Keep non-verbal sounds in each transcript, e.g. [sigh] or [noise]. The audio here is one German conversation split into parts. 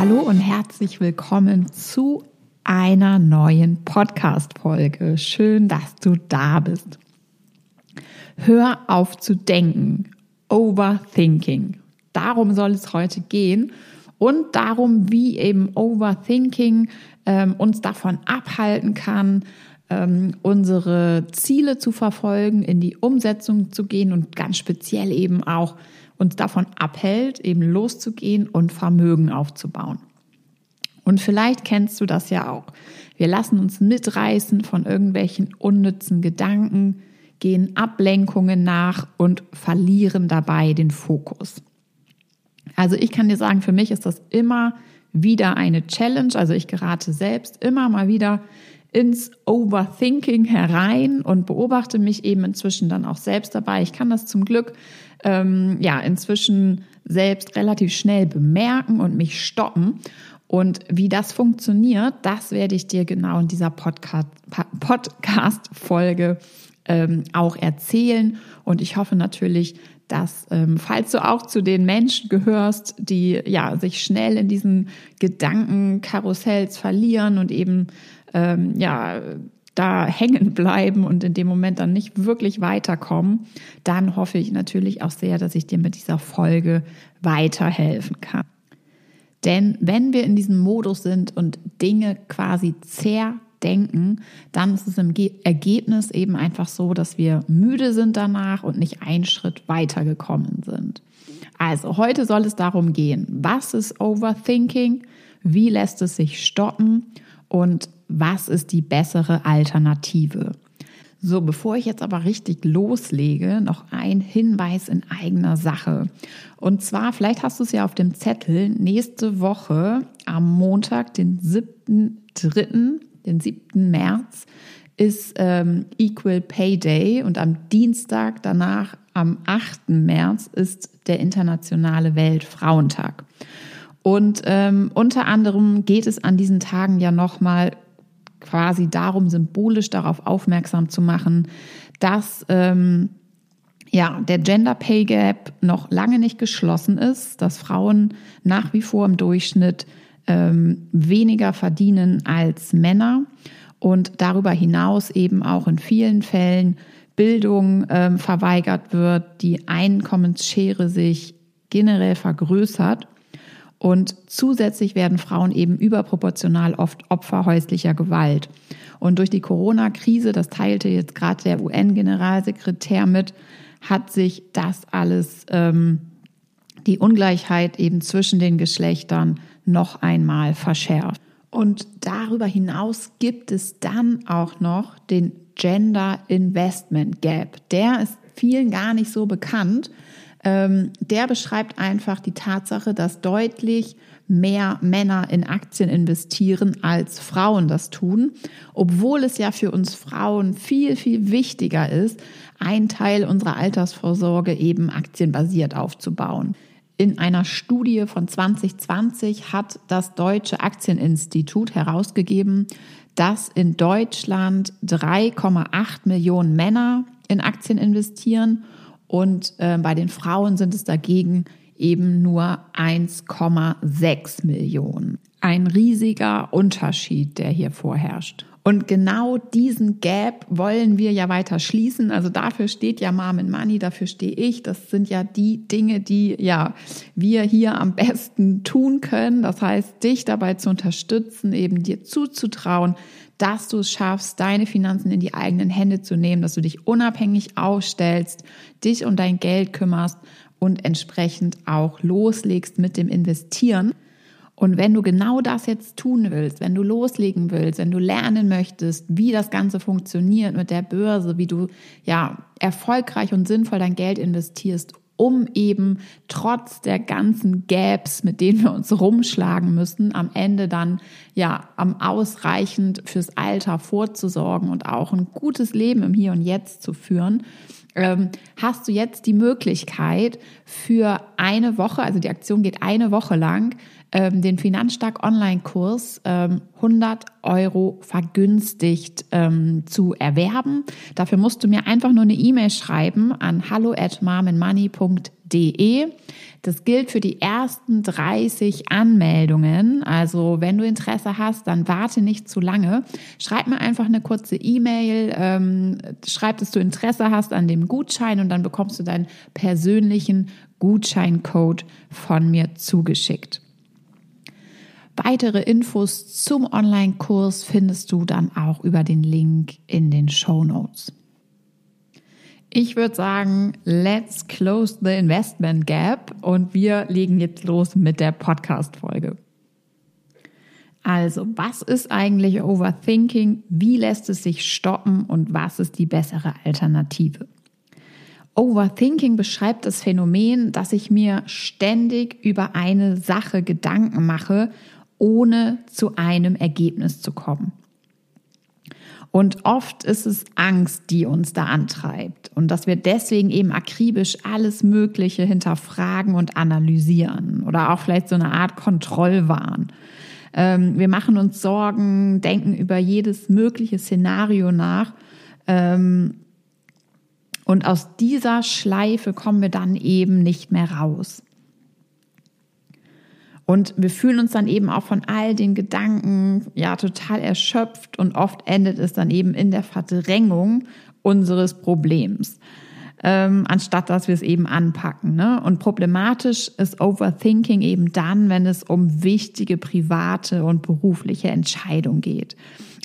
Hallo und herzlich willkommen zu einer neuen Podcast-Folge. Schön, dass du da bist. Hör auf zu denken. Overthinking. Darum soll es heute gehen und darum, wie eben Overthinking ähm, uns davon abhalten kann, ähm, unsere Ziele zu verfolgen, in die Umsetzung zu gehen und ganz speziell eben auch uns davon abhält, eben loszugehen und Vermögen aufzubauen. Und vielleicht kennst du das ja auch. Wir lassen uns mitreißen von irgendwelchen unnützen Gedanken, gehen Ablenkungen nach und verlieren dabei den Fokus. Also ich kann dir sagen, für mich ist das immer wieder eine Challenge. Also ich gerate selbst immer mal wieder ins Overthinking herein und beobachte mich eben inzwischen dann auch selbst dabei. Ich kann das zum Glück ähm, ja inzwischen selbst relativ schnell bemerken und mich stoppen. Und wie das funktioniert, das werde ich dir genau in dieser Podcast-Folge ähm, auch erzählen. Und ich hoffe natürlich, dass, ähm, falls du auch zu den Menschen gehörst, die ja sich schnell in diesen Gedankenkarussells verlieren und eben ähm, ja da hängen bleiben und in dem Moment dann nicht wirklich weiterkommen, dann hoffe ich natürlich auch sehr, dass ich dir mit dieser Folge weiterhelfen kann. Denn wenn wir in diesem Modus sind und Dinge quasi zerdenken, dann ist es im Ergebnis eben einfach so, dass wir müde sind danach und nicht einen Schritt weitergekommen sind. Also heute soll es darum gehen, was ist Overthinking, wie lässt es sich stoppen und was ist die bessere Alternative. So, bevor ich jetzt aber richtig loslege, noch ein Hinweis in eigener Sache. Und zwar, vielleicht hast du es ja auf dem Zettel, nächste Woche am Montag, den 7.3., den 7. März, ist ähm, Equal Pay Day und am Dienstag danach, am 8. März, ist der internationale Weltfrauentag. Und ähm, unter anderem geht es an diesen Tagen ja nochmal quasi darum, symbolisch darauf aufmerksam zu machen, dass ähm, ja, der Gender Pay Gap noch lange nicht geschlossen ist, dass Frauen nach wie vor im Durchschnitt ähm, weniger verdienen als Männer und darüber hinaus eben auch in vielen Fällen Bildung ähm, verweigert wird, die Einkommensschere sich generell vergrößert. Und zusätzlich werden Frauen eben überproportional oft Opfer häuslicher Gewalt. Und durch die Corona-Krise, das teilte jetzt gerade der UN-Generalsekretär mit, hat sich das alles, ähm, die Ungleichheit eben zwischen den Geschlechtern noch einmal verschärft. Und darüber hinaus gibt es dann auch noch den Gender Investment Gap. Der ist vielen gar nicht so bekannt. Ähm, der beschreibt einfach die Tatsache, dass deutlich mehr Männer in Aktien investieren, als Frauen das tun, obwohl es ja für uns Frauen viel, viel wichtiger ist, einen Teil unserer Altersvorsorge eben aktienbasiert aufzubauen. In einer Studie von 2020 hat das Deutsche Aktieninstitut herausgegeben, dass in Deutschland 3,8 Millionen Männer in Aktien investieren und äh, bei den Frauen sind es dagegen eben nur 1,6 Millionen. Ein riesiger Unterschied, der hier vorherrscht. Und genau diesen Gap wollen wir ja weiter schließen. Also dafür steht ja Mom in Money, dafür stehe ich. Das sind ja die Dinge, die ja wir hier am besten tun können. Das heißt, dich dabei zu unterstützen, eben dir zuzutrauen, dass du es schaffst, deine Finanzen in die eigenen Hände zu nehmen, dass du dich unabhängig aufstellst, dich um dein Geld kümmerst und entsprechend auch loslegst mit dem Investieren. Und wenn du genau das jetzt tun willst, wenn du loslegen willst, wenn du lernen möchtest, wie das Ganze funktioniert mit der Börse, wie du ja erfolgreich und sinnvoll dein Geld investierst, um eben trotz der ganzen Gaps, mit denen wir uns rumschlagen müssen, am Ende dann ja am ausreichend fürs Alter vorzusorgen und auch ein gutes Leben im Hier und Jetzt zu führen, ähm, hast du jetzt die Möglichkeit für eine Woche, also die Aktion geht eine Woche lang, ähm, den Finanzstark Online-Kurs ähm, 100 Euro vergünstigt ähm, zu erwerben. Dafür musst du mir einfach nur eine E-Mail schreiben an hallo at marmenmoney.de. Das gilt für die ersten 30 Anmeldungen. Also wenn du Interesse hast, dann warte nicht zu lange. Schreib mir einfach eine kurze E-Mail, ähm, schreib, dass du Interesse hast an dem Gutschein und dann bekommst du deinen persönlichen Gutscheincode von mir zugeschickt. Weitere Infos zum Online-Kurs findest du dann auch über den Link in den Show Notes. Ich würde sagen, let's close the investment gap und wir legen jetzt los mit der Podcast-Folge. Also, was ist eigentlich Overthinking? Wie lässt es sich stoppen und was ist die bessere Alternative? Overthinking beschreibt das Phänomen, dass ich mir ständig über eine Sache Gedanken mache, ohne zu einem Ergebnis zu kommen. Und oft ist es Angst, die uns da antreibt und dass wir deswegen eben akribisch alles Mögliche hinterfragen und analysieren oder auch vielleicht so eine Art Kontrollwahn. Ähm, wir machen uns Sorgen, denken über jedes mögliche Szenario nach. Ähm, und aus dieser Schleife kommen wir dann eben nicht mehr raus. Und wir fühlen uns dann eben auch von all den Gedanken ja total erschöpft und oft endet es dann eben in der Verdrängung unseres Problems, ähm, anstatt dass wir es eben anpacken. Ne? Und problematisch ist Overthinking eben dann, wenn es um wichtige private und berufliche Entscheidungen geht.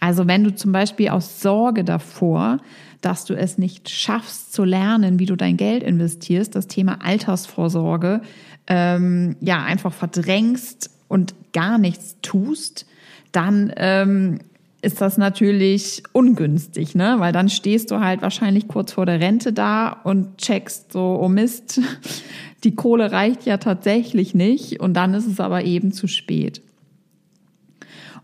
Also wenn du zum Beispiel aus Sorge davor, dass du es nicht schaffst zu lernen, wie du dein Geld investierst, das Thema Altersvorsorge, ähm, ja, einfach verdrängst und gar nichts tust, dann ähm, ist das natürlich ungünstig, ne? Weil dann stehst du halt wahrscheinlich kurz vor der Rente da und checkst so, oh Mist, [laughs] die Kohle reicht ja tatsächlich nicht und dann ist es aber eben zu spät.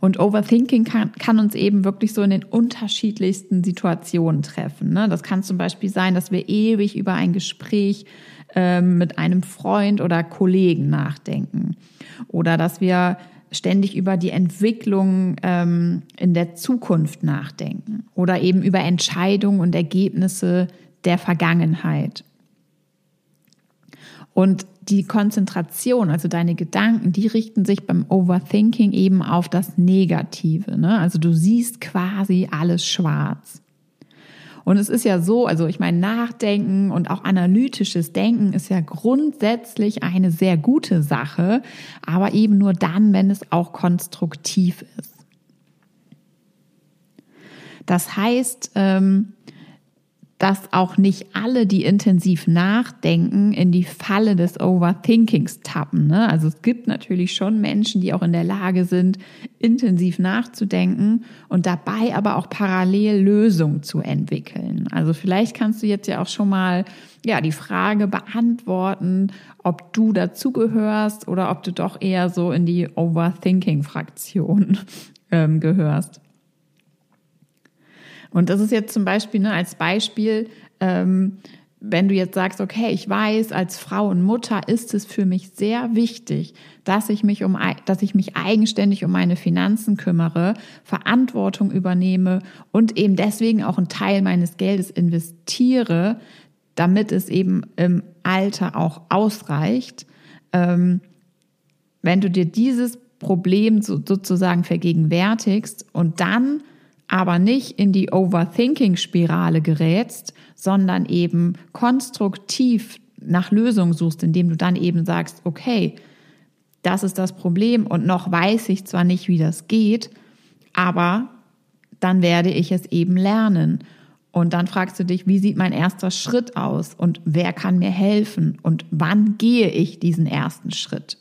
Und Overthinking kann, kann uns eben wirklich so in den unterschiedlichsten Situationen treffen. Ne? Das kann zum Beispiel sein, dass wir ewig über ein Gespräch ähm, mit einem Freund oder Kollegen nachdenken. Oder dass wir ständig über die Entwicklung ähm, in der Zukunft nachdenken. Oder eben über Entscheidungen und Ergebnisse der Vergangenheit. Und die Konzentration, also deine Gedanken, die richten sich beim Overthinking eben auf das Negative. Ne? Also du siehst quasi alles schwarz. Und es ist ja so, also ich meine, Nachdenken und auch analytisches Denken ist ja grundsätzlich eine sehr gute Sache, aber eben nur dann, wenn es auch konstruktiv ist. Das heißt, ähm, dass auch nicht alle, die intensiv nachdenken, in die Falle des Overthinkings tappen. Ne? Also es gibt natürlich schon Menschen, die auch in der Lage sind, intensiv nachzudenken und dabei aber auch parallel Lösungen zu entwickeln. Also vielleicht kannst du jetzt ja auch schon mal ja die Frage beantworten, ob du dazugehörst oder ob du doch eher so in die Overthinking-Fraktion ähm, gehörst. Und das ist jetzt zum Beispiel ne, als Beispiel, ähm, wenn du jetzt sagst, okay, ich weiß, als Frau und Mutter ist es für mich sehr wichtig, dass ich mich um, dass ich mich eigenständig um meine Finanzen kümmere, Verantwortung übernehme und eben deswegen auch einen Teil meines Geldes investiere, damit es eben im Alter auch ausreicht. Ähm, wenn du dir dieses Problem so, sozusagen vergegenwärtigst und dann aber nicht in die Overthinking-Spirale gerätst, sondern eben konstruktiv nach Lösungen suchst, indem du dann eben sagst, okay, das ist das Problem und noch weiß ich zwar nicht, wie das geht, aber dann werde ich es eben lernen. Und dann fragst du dich, wie sieht mein erster Schritt aus und wer kann mir helfen und wann gehe ich diesen ersten Schritt?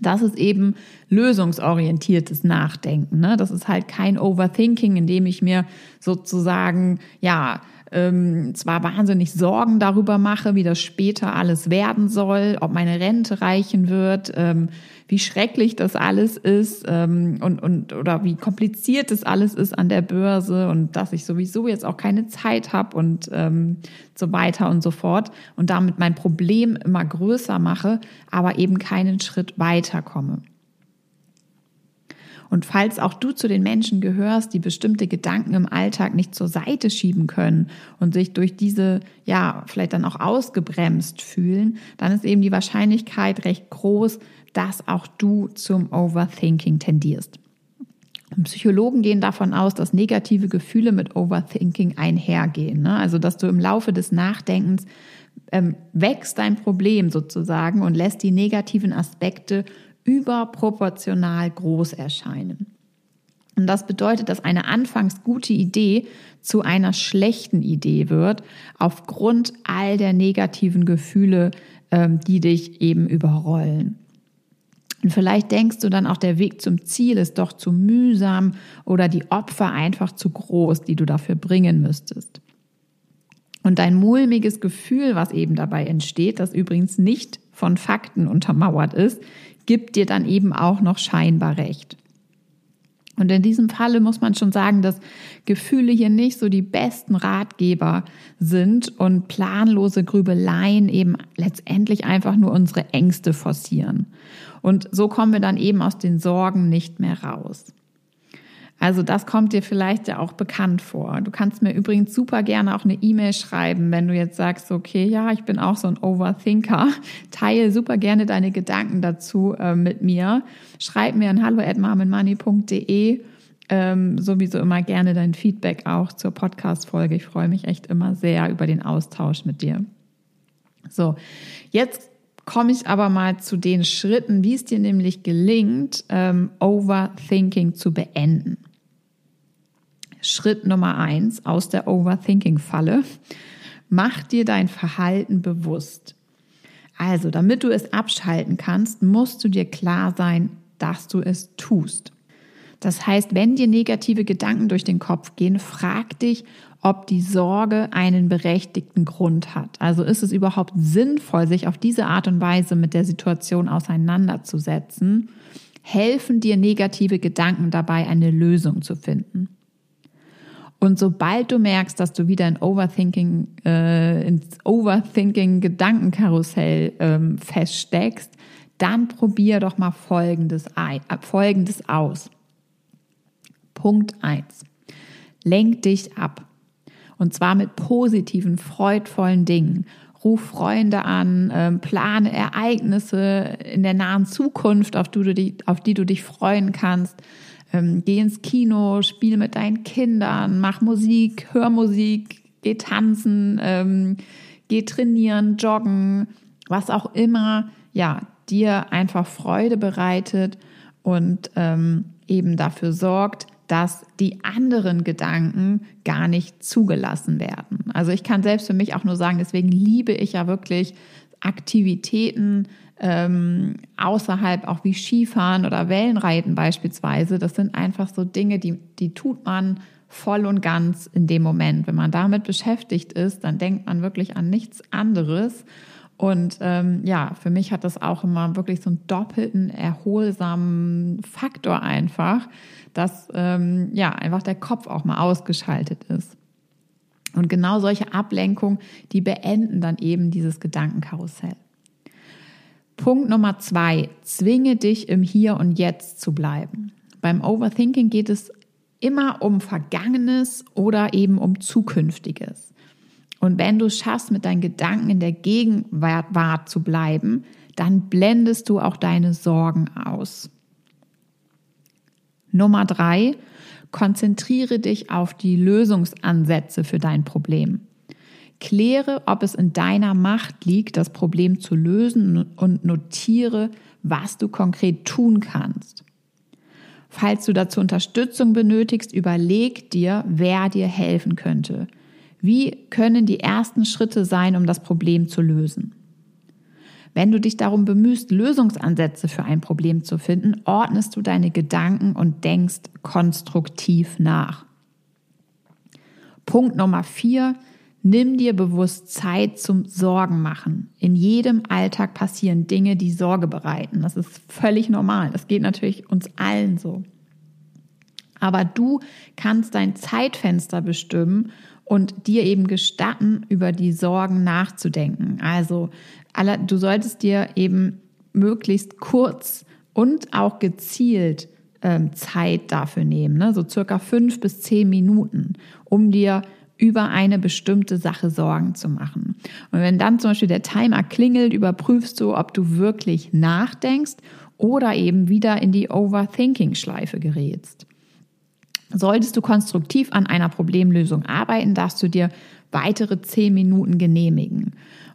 Das ist eben lösungsorientiertes Nachdenken. Ne? Das ist halt kein Overthinking, in dem ich mir sozusagen ja ähm, zwar wahnsinnig Sorgen darüber mache, wie das später alles werden soll, ob meine Rente reichen wird, ähm, wie schrecklich das alles ist ähm, und, und oder wie kompliziert das alles ist an der Börse und dass ich sowieso jetzt auch keine Zeit habe und ähm, so weiter und so fort und damit mein Problem immer größer mache, aber eben keinen Schritt weiterkomme. Und falls auch du zu den Menschen gehörst, die bestimmte Gedanken im Alltag nicht zur Seite schieben können und sich durch diese, ja, vielleicht dann auch ausgebremst fühlen, dann ist eben die Wahrscheinlichkeit recht groß, dass auch du zum Overthinking tendierst. Psychologen gehen davon aus, dass negative Gefühle mit Overthinking einhergehen. Ne? Also, dass du im Laufe des Nachdenkens ähm, wächst dein Problem sozusagen und lässt die negativen Aspekte überproportional groß erscheinen. Und das bedeutet, dass eine anfangs gute Idee zu einer schlechten Idee wird, aufgrund all der negativen Gefühle, ähm, die dich eben überrollen. Und vielleicht denkst du dann auch, der Weg zum Ziel ist doch zu mühsam oder die Opfer einfach zu groß, die du dafür bringen müsstest. Und dein mulmiges Gefühl, was eben dabei entsteht, das übrigens nicht von Fakten untermauert ist, gibt dir dann eben auch noch scheinbar recht. Und in diesem Falle muss man schon sagen, dass Gefühle hier nicht so die besten Ratgeber sind und planlose Grübeleien eben letztendlich einfach nur unsere Ängste forcieren. Und so kommen wir dann eben aus den Sorgen nicht mehr raus. Also das kommt dir vielleicht ja auch bekannt vor. Du kannst mir übrigens super gerne auch eine E-Mail schreiben, wenn du jetzt sagst, okay, ja, ich bin auch so ein Overthinker. [laughs] Teile super gerne deine Gedanken dazu äh, mit mir. Schreib mir an hallo@marmenmoney.de ähm, sowieso immer gerne dein Feedback auch zur Podcast-Folge. Ich freue mich echt immer sehr über den Austausch mit dir. So, jetzt komme ich aber mal zu den Schritten, wie es dir nämlich gelingt, ähm, Overthinking zu beenden. Schritt Nummer eins aus der Overthinking-Falle. Mach dir dein Verhalten bewusst. Also, damit du es abschalten kannst, musst du dir klar sein, dass du es tust. Das heißt, wenn dir negative Gedanken durch den Kopf gehen, frag dich, ob die Sorge einen berechtigten Grund hat. Also ist es überhaupt sinnvoll, sich auf diese Art und Weise mit der Situation auseinanderzusetzen? Helfen dir negative Gedanken dabei, eine Lösung zu finden? Und sobald du merkst, dass du wieder in Overthinking, äh, ins Overthinking-Gedankenkarussell ähm, feststeckst, dann probier doch mal Folgendes, ein, äh, Folgendes aus. Punkt eins: Lenk dich ab. Und zwar mit positiven, freudvollen Dingen. Ruf Freunde an, ähm, plane Ereignisse in der nahen Zukunft, auf die du dich, auf die du dich freuen kannst ähm, geh ins Kino, spiel mit deinen Kindern, mach Musik, hör Musik, geh tanzen, ähm, geh trainieren, joggen, was auch immer, ja, dir einfach Freude bereitet und ähm, eben dafür sorgt, dass die anderen Gedanken gar nicht zugelassen werden. Also ich kann selbst für mich auch nur sagen, deswegen liebe ich ja wirklich Aktivitäten, ähm, außerhalb auch wie Skifahren oder Wellenreiten beispielsweise. Das sind einfach so Dinge, die, die tut man voll und ganz in dem Moment. Wenn man damit beschäftigt ist, dann denkt man wirklich an nichts anderes. Und ähm, ja, für mich hat das auch immer wirklich so einen doppelten, erholsamen Faktor einfach, dass ähm, ja einfach der Kopf auch mal ausgeschaltet ist. Und genau solche Ablenkungen, die beenden dann eben dieses Gedankenkarussell. Punkt Nummer zwei, zwinge dich im Hier und Jetzt zu bleiben. Beim Overthinking geht es immer um Vergangenes oder eben um Zukünftiges. Und wenn du schaffst, mit deinen Gedanken in der Gegenwart zu bleiben, dann blendest du auch deine Sorgen aus. Nummer drei, konzentriere dich auf die Lösungsansätze für dein Problem. Kläre, ob es in deiner Macht liegt, das Problem zu lösen und notiere, was du konkret tun kannst. Falls du dazu Unterstützung benötigst, überleg dir, wer dir helfen könnte. Wie können die ersten Schritte sein, um das Problem zu lösen? Wenn du dich darum bemühst, Lösungsansätze für ein Problem zu finden, ordnest du deine Gedanken und denkst konstruktiv nach. Punkt Nummer vier, Nimm dir bewusst Zeit zum Sorgen machen. In jedem Alltag passieren Dinge, die Sorge bereiten. Das ist völlig normal. Das geht natürlich uns allen so. Aber du kannst dein Zeitfenster bestimmen und dir eben gestatten, über die Sorgen nachzudenken. Also du solltest dir eben möglichst kurz und auch gezielt ähm, Zeit dafür nehmen, ne? so circa fünf bis zehn Minuten, um dir über eine bestimmte Sache Sorgen zu machen. Und wenn dann zum Beispiel der Timer klingelt, überprüfst du, ob du wirklich nachdenkst oder eben wieder in die Overthinking-Schleife gerätst. Solltest du konstruktiv an einer Problemlösung arbeiten, darfst du dir weitere zehn Minuten genehmigen.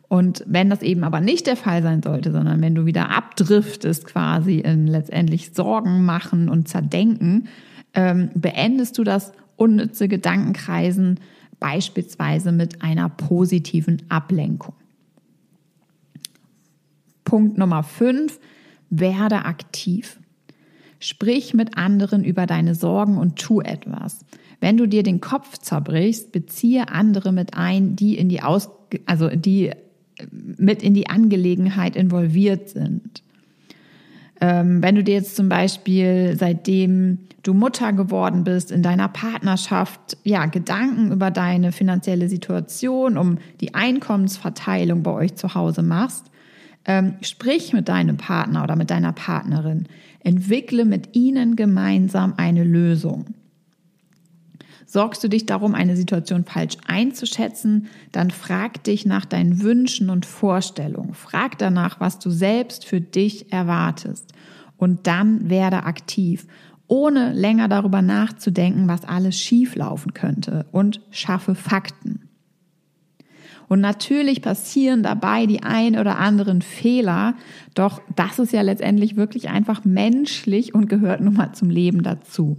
Und wenn das eben aber nicht der Fall sein sollte, sondern wenn du wieder abdriftest quasi in letztendlich Sorgen machen und zerdenken, ähm, beendest du das unnütze Gedankenkreisen beispielsweise mit einer positiven Ablenkung. Punkt Nummer fünf, werde aktiv. Sprich mit anderen über deine Sorgen und tu etwas. Wenn du dir den Kopf zerbrichst, beziehe andere mit ein, die in die Aus, also die mit in die Angelegenheit involviert sind. Ähm, wenn du dir jetzt zum Beispiel, seitdem du Mutter geworden bist, in deiner Partnerschaft, ja, Gedanken über deine finanzielle Situation, um die Einkommensverteilung bei euch zu Hause machst, ähm, sprich mit deinem Partner oder mit deiner Partnerin. Entwickle mit ihnen gemeinsam eine Lösung. Sorgst du dich darum, eine Situation falsch einzuschätzen, dann frag dich nach deinen Wünschen und Vorstellungen. Frag danach, was du selbst für dich erwartest. Und dann werde aktiv, ohne länger darüber nachzudenken, was alles schieflaufen könnte und schaffe Fakten. Und natürlich passieren dabei die ein oder anderen Fehler, doch das ist ja letztendlich wirklich einfach menschlich und gehört nun mal zum Leben dazu.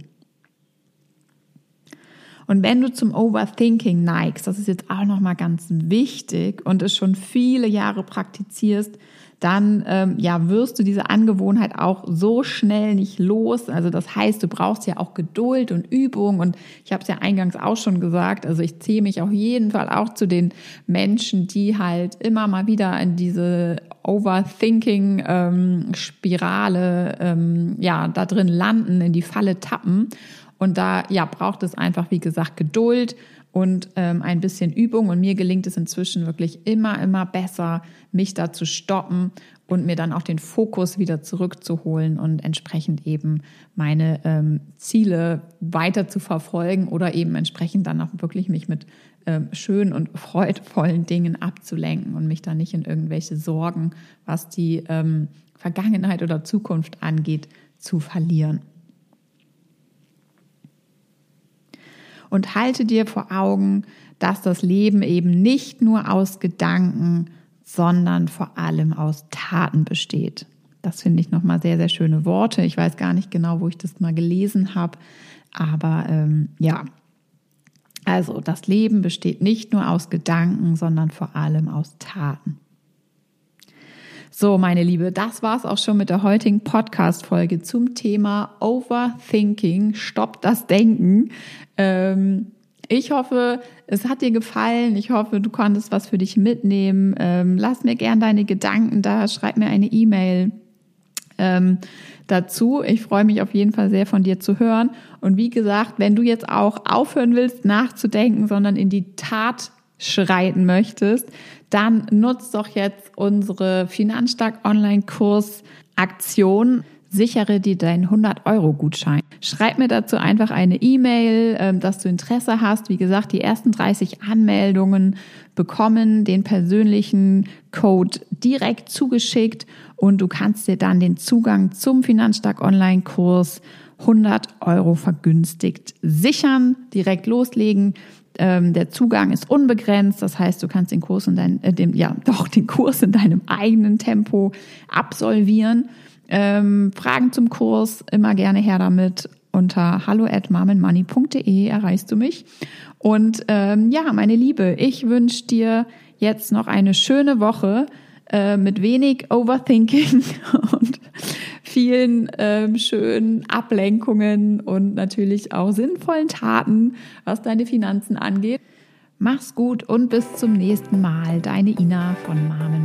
Und wenn du zum Overthinking neigst, das ist jetzt auch nochmal ganz wichtig und es schon viele Jahre praktizierst, dann ähm, ja wirst du diese Angewohnheit auch so schnell nicht los. Also das heißt, du brauchst ja auch Geduld und Übung. Und ich habe es ja eingangs auch schon gesagt. Also ich zähle mich auf jeden Fall auch zu den Menschen, die halt immer mal wieder in diese Overthinking-Spirale ähm, ja da drin landen, in die Falle tappen. Und da ja, braucht es einfach, wie gesagt, Geduld und ähm, ein bisschen Übung. Und mir gelingt es inzwischen wirklich immer, immer besser, mich da zu stoppen und mir dann auch den Fokus wieder zurückzuholen und entsprechend eben meine ähm, Ziele weiter zu verfolgen oder eben entsprechend dann auch wirklich mich mit ähm, schönen und [laughs] freudvollen Dingen abzulenken und mich da nicht in irgendwelche Sorgen, was die ähm, Vergangenheit oder Zukunft angeht, zu verlieren. Und halte dir vor Augen, dass das Leben eben nicht nur aus Gedanken, sondern vor allem aus Taten besteht. Das finde ich nochmal sehr, sehr schöne Worte. Ich weiß gar nicht genau, wo ich das mal gelesen habe, aber ähm, ja. Also das Leben besteht nicht nur aus Gedanken, sondern vor allem aus Taten. So, meine Liebe, das war's auch schon mit der heutigen Podcast-Folge zum Thema Overthinking. Stopp das Denken. Ähm, ich hoffe, es hat dir gefallen. Ich hoffe, du konntest was für dich mitnehmen. Ähm, lass mir gern deine Gedanken da. Schreib mir eine E-Mail ähm, dazu. Ich freue mich auf jeden Fall sehr von dir zu hören. Und wie gesagt, wenn du jetzt auch aufhören willst, nachzudenken, sondern in die Tat schreiten möchtest, dann nutzt doch jetzt unsere Finanzstark Online-Kurs Aktion. Sichere dir deinen 100-Euro-Gutschein. Schreib mir dazu einfach eine E-Mail, ähm, dass du Interesse hast. Wie gesagt, die ersten 30 Anmeldungen bekommen den persönlichen Code direkt zugeschickt und du kannst dir dann den Zugang zum Finanzstark Online-Kurs 100 Euro vergünstigt sichern, direkt loslegen. Ähm, der Zugang ist unbegrenzt, das heißt, du kannst den Kurs in dein, äh, dem, ja, [laughs] doch den Kurs in deinem eigenen Tempo absolvieren. Ähm, Fragen zum Kurs immer gerne her damit. Unter hallo at marmenmoney.de erreichst du mich. Und ähm, ja, meine Liebe, ich wünsche dir jetzt noch eine schöne Woche äh, mit wenig Overthinking [laughs] und vielen ähm, schönen Ablenkungen und natürlich auch sinnvollen Taten, was deine Finanzen angeht. Mach's gut und bis zum nächsten Mal. Deine Ina von Marmen